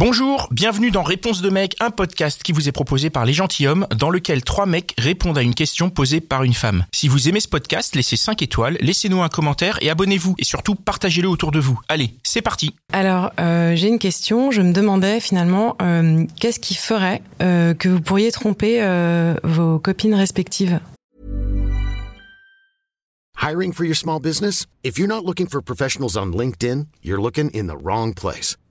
Bonjour, bienvenue dans Réponse de mec, un podcast qui vous est proposé par les gentilshommes, dans lequel trois mecs répondent à une question posée par une femme. Si vous aimez ce podcast, laissez 5 étoiles, laissez-nous un commentaire et abonnez-vous. Et surtout, partagez-le autour de vous. Allez, c'est parti Alors, euh, j'ai une question. Je me demandais finalement, euh, qu'est-ce qui ferait euh, que vous pourriez tromper euh, vos copines respectives? Hiring for your small business? If you're not looking for professionals on LinkedIn, you're looking in the wrong place.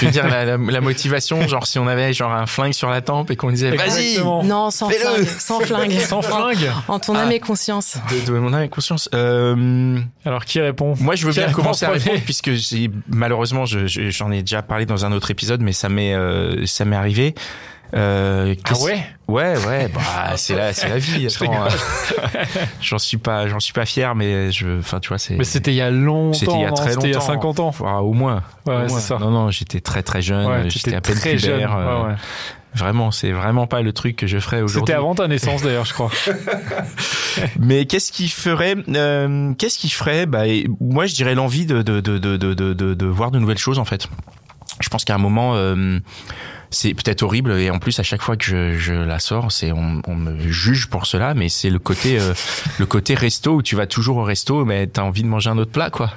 Je veux dire, la, la- la motivation, genre si on avait genre un flingue sur la tempe et qu'on disait vas-y. Non, sans flingue. Sans flingue. Sans flingue. En ton Ah. âme et conscience. de, de mon âme et conscience. Euh, Alors qui répond? Moi, je veux Qui bien commencer à répondre puisque j'ai malheureusement, je- je- j'en ai déjà parlé dans un autre épisode, mais ça m'est euh, ça m'est arrivé. Euh, Ah ouais? Ouais, ouais, bah c'est la c'est la vie. Euh, j'en suis pas j'en suis pas fier, mais je, enfin tu vois, c'est Mais c'était il y a longtemps. c'était il y a très longtemps. C'était il y a 50 ans. Ah, au moins. Ouais, c'est ça. Non, non, j'étais très très jeune. Ouais, j'étais à peine très jeune. pubère. euh, Ouais, ouais. Vraiment, c'est vraiment pas le truc que je ferais aujourd'hui. C'était avant ta naissance d'ailleurs, je crois. Mais qu'est-ce qui ferait euh, Qu'est-ce qui ferait bah, Moi, je dirais l'envie de de, de, de, de, de, de- de voir de nouvelles choses en fait. Je pense qu'à un moment, euh, c'est peut-être horrible et en plus à chaque fois que je, je la sors, c'est on, on me juge pour cela, mais c'est le côté euh, le côté resto où tu vas toujours au resto, mais t'as envie de manger un autre plat quoi.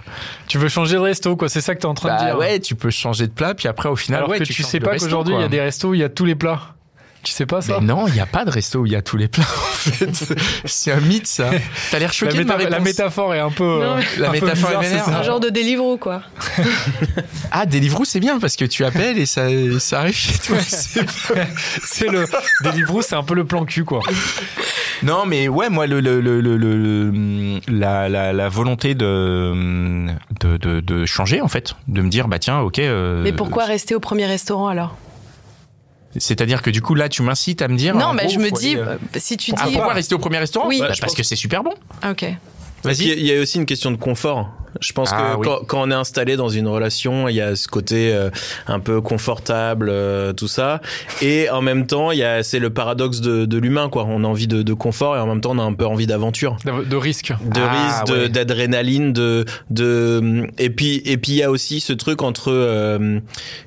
tu veux changer de resto, quoi. C'est ça que t'es en train de Bah dire. ouais, tu peux changer de plat, puis après au final, Alors ouais, que tu, tu, sais pas qu'aujourd'hui il y a des restos où il y a tous les plats. Tu sais pas ça Mais non, il n'y a pas de resto où il y a tous les plats. En fait, c'est un mythe ça. T'as l'air la, choqué de ma méta- la réponse. métaphore est un peu. Non, mais- La un peu métaphore est bizarre, vénère. c'est ça. Un genre de Deliveroo, quoi. Ah, Deliveroo, c'est bien parce que tu appelles et ça, ça arrive chez toi. C'est le Deliveroo, c'est un peu le plan cul, quoi. Non, mais ouais, moi, le, le, le, le, le- la, la, la volonté de, de, de, de changer, en fait, de me dire, bah tiens, ok. euh, Mais pourquoi rester au premier restaurant alors? C'est-à-dire que du coup, là, tu m'incites à me dire. Non, en mais gros, je me dis, aller, euh, euh, si tu Ah, dis. pourquoi rester au premier restaurant Oui. Bah, Bah, Parce pense- que c'est super bon. Ah, ok. Il y, a, il y a aussi une question de confort. Je pense Ah, que oui. quand, quand on est installé dans une relation, il y a ce côté euh, un peu confortable, euh, tout ça, et en même temps, il y a c'est le paradoxe de, de l'humain, quoi. On a envie de, de confort et en même temps, on a un peu envie d'aventure, De, de risque. de Ah, risque, ouais. d'adrénaline, de de et puis et puis il y a aussi ce truc entre euh,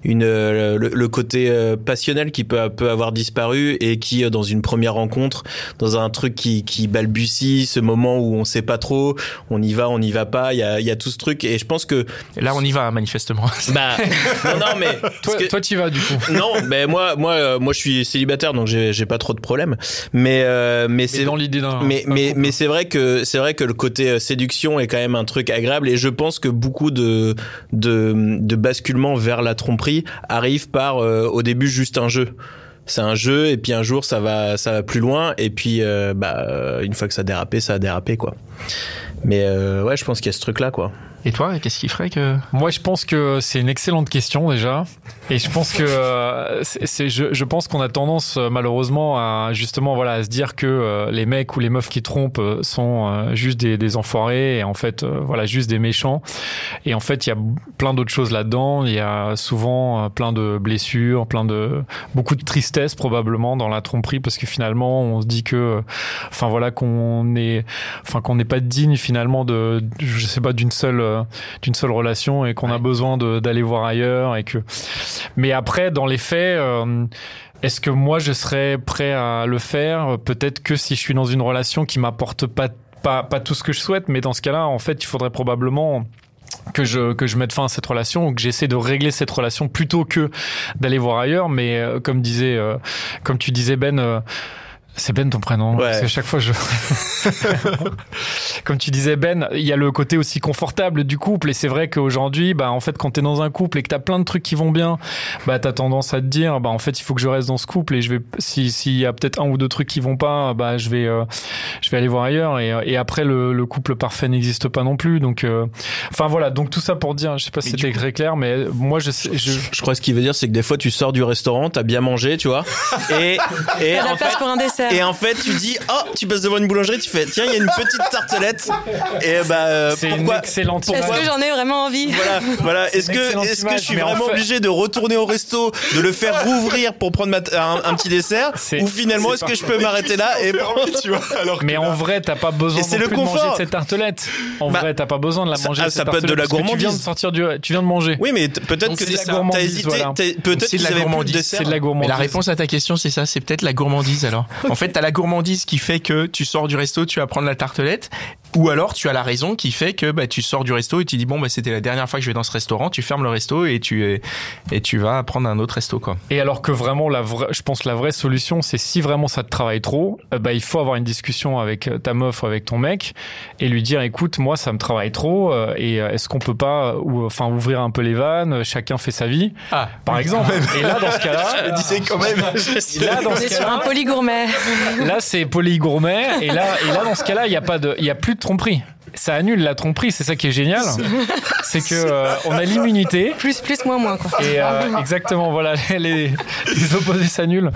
une euh, le, le côté euh, passionnel qui peut peut avoir disparu et qui euh, dans une première rencontre, dans un truc qui qui balbutie, ce moment où on sait pas trop, on y va, on n'y va pas, il y a il y a tout ce truc et je pense que Là, on y va, manifestement. bah non non mais Toi, que- toi, tu vas du coup. non, mais moi, moi, euh, moi, je suis célibataire, donc j'ai, pas trop de problèmes. Mais, euh, mais Mais c'est dans l'idée d'un. mais, mais, c'est vrai que c'est vrai que le côté euh, séduction est quand même un truc agréable et je pense que beaucoup de de, de basculement vers la tromperie arrive par euh, au début juste un jeu. C'est un jeu et puis un jour ça va ça va plus loin et puis euh, bah une fois que ça a dérapé ça a dérapé quoi. Mais euh, ouais je pense qu'il y a ce truc là quoi. Et toi, qu'est-ce qui ferait que. Moi, je pense que c'est une excellente question déjà, et je pense que euh, c'est, je, je pense qu'on a tendance euh, malheureusement à justement voilà à se dire que euh, les mecs ou les meufs qui trompent sont juste des, enfoirés et en fait voilà juste des méchants. Et en fait, il y a plein d'autres choses là-dedans. Il y a souvent plein de blessures, plein de beaucoup de tristesse probablement dans la tromperie parce que finalement on se dit que, enfin voilà qu'on est, enfin qu'on n'est pas digne finalement de, je sais pas d'une seule d'une seule relation et qu'on a besoin d'aller voir ailleurs et que mais après dans les faits euh, est-ce que moi je serais prêt à le faire? Peut-être que si je suis dans une relation qui m'apporte pas pas pas tout ce que je souhaite mais dans ce cas-là en fait il faudrait probablement que je que je mette fin à cette relation ou que j'essaie de régler cette relation plutôt que d'aller voir ailleurs. Mais euh, comme disait euh, comme tu disais Ben euh, C'est Ben ton prénom. Ouais. Parce que chaque fois je. Comme tu disais Ben, il y a le côté aussi confortable du couple et c'est vrai qu'aujourd'hui, bah en fait quand t'es dans un couple et que t'as plein de trucs qui vont bien, bah t'as tendance à te dire, bah en fait il faut que je reste dans ce couple et je vais si s'il y a peut-être un ou deux trucs qui vont pas, bah je vais euh, je vais aller voir ailleurs et, et après le, le couple parfait n'existe pas non plus donc euh, enfin voilà donc tout ça pour dire, je sais pas si c'était très clair mais moi je sais je Je crois que ce qu'il veut dire, c'est que des fois, tu sors du restaurant, t'as bien mangé, tu vois, et, et, la en place fait, pour un dessert. Et en fait, tu dis, oh, tu passes devant une boulangerie, tu fais, tiens, il y a une petite tartelette, et bah, euh, c'est une pourquoi, excellente Est-ce que j'en ai vraiment envie voilà, voilà. C'est Est-ce une que, est-ce que je suis en vraiment fait- obligé de retourner au resto, de le faire rouvrir pour prendre ma t- un, un petit dessert, C'est- ou finalement, c'est est-ce que je peux m'arrêter là et tu vois, alors Mais en vrai, t'as pas besoin Et non c'est le plus de manger cette tartelette. En Bah, vrai, t'as pas besoin de la ça- manger. ah, cette ça peut être de tartelette, la que Tu viens de gourmandise. sortir du, tu viens de manger. Oui, mais peut-être que c'est t'as de la t'as gourmandise, hésité, peut-être c'est de la gourmandise. dessert. C'est de la gourmandise. la réponse à ta question, c'est ça, c'est peut-être la gourmandise alors. En fait, t'as la gourmandise qui fait que tu sors du resto, tu vas prendre la tartelette, ou alors tu as la raison qui fait que bah, tu sors du resto et tu dis bon bah c'était la dernière fois que je vais dans ce restaurant, tu fermes le resto et tu et tu vas prendre un autre resto quoi. Et alors que vraiment, la vraie, je pense que la vraie solution, c'est si vraiment ça te travaille trop, euh, bah, il faut avoir une discussion avec euh, ta meuf ou avec ton mec et lui dire, écoute, moi, ça me travaille trop euh, et est-ce qu'on peut pas, ou, enfin, ouvrir un peu les vannes, chacun fait sa vie, Ah, par exemple. Et là, dans ce cas-là, disais quand même. là, dans ce est sur cas-là, un polygourmet. Là, c'est poly gourmet. Et là, et là, dans ce cas-là, il y a pas de, il y a plus de tromperie. Ça annule la tromperie. C'est ça qui est génial. C'est que euh, on a l'immunité. Plus, plus, moins, moins, quoi. Et euh, exactement, voilà, les, les opposés s'annulent.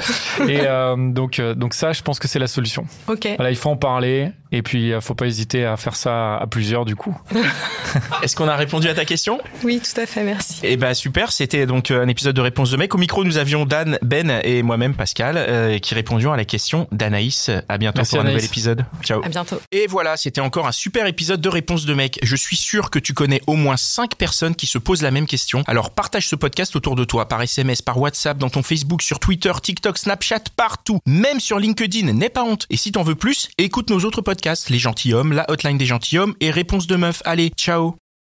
Et euh, donc, euh, donc ça, je pense que c'est la solution. Ok. Voilà, il faut en parler. Et puis, euh, faut pas hésiter à faire ça à plusieurs, du coup. Est-ce qu'on a répondu à ta question? Oui, tout à fait, merci. Eh ben super, c'était donc euh, un épisode de Réponse de mec. Au micro, nous avions Dan, Ben et moi-même Pascal euh, qui répondions à la question d'Anaïs. À bientôt Merci, pour un nouvel épisode. Ciao. À bientôt. Et voilà, c'était encore un super épisode de Réponse de mec. Je suis sûr que tu connais au moins 5 personnes qui se posent la même question. Alors partage ce podcast autour de toi, par SMS, par WhatsApp, dans ton Facebook, sur Twitter, TikTok, Snapchat, partout. Même sur LinkedIn, n'aie pas honte. Et si t'en veux plus, écoute nos autres podcasts, Les Gentilhommes, La Hotline des Gentilhommes et Réponse de Meuf. Allez, ciao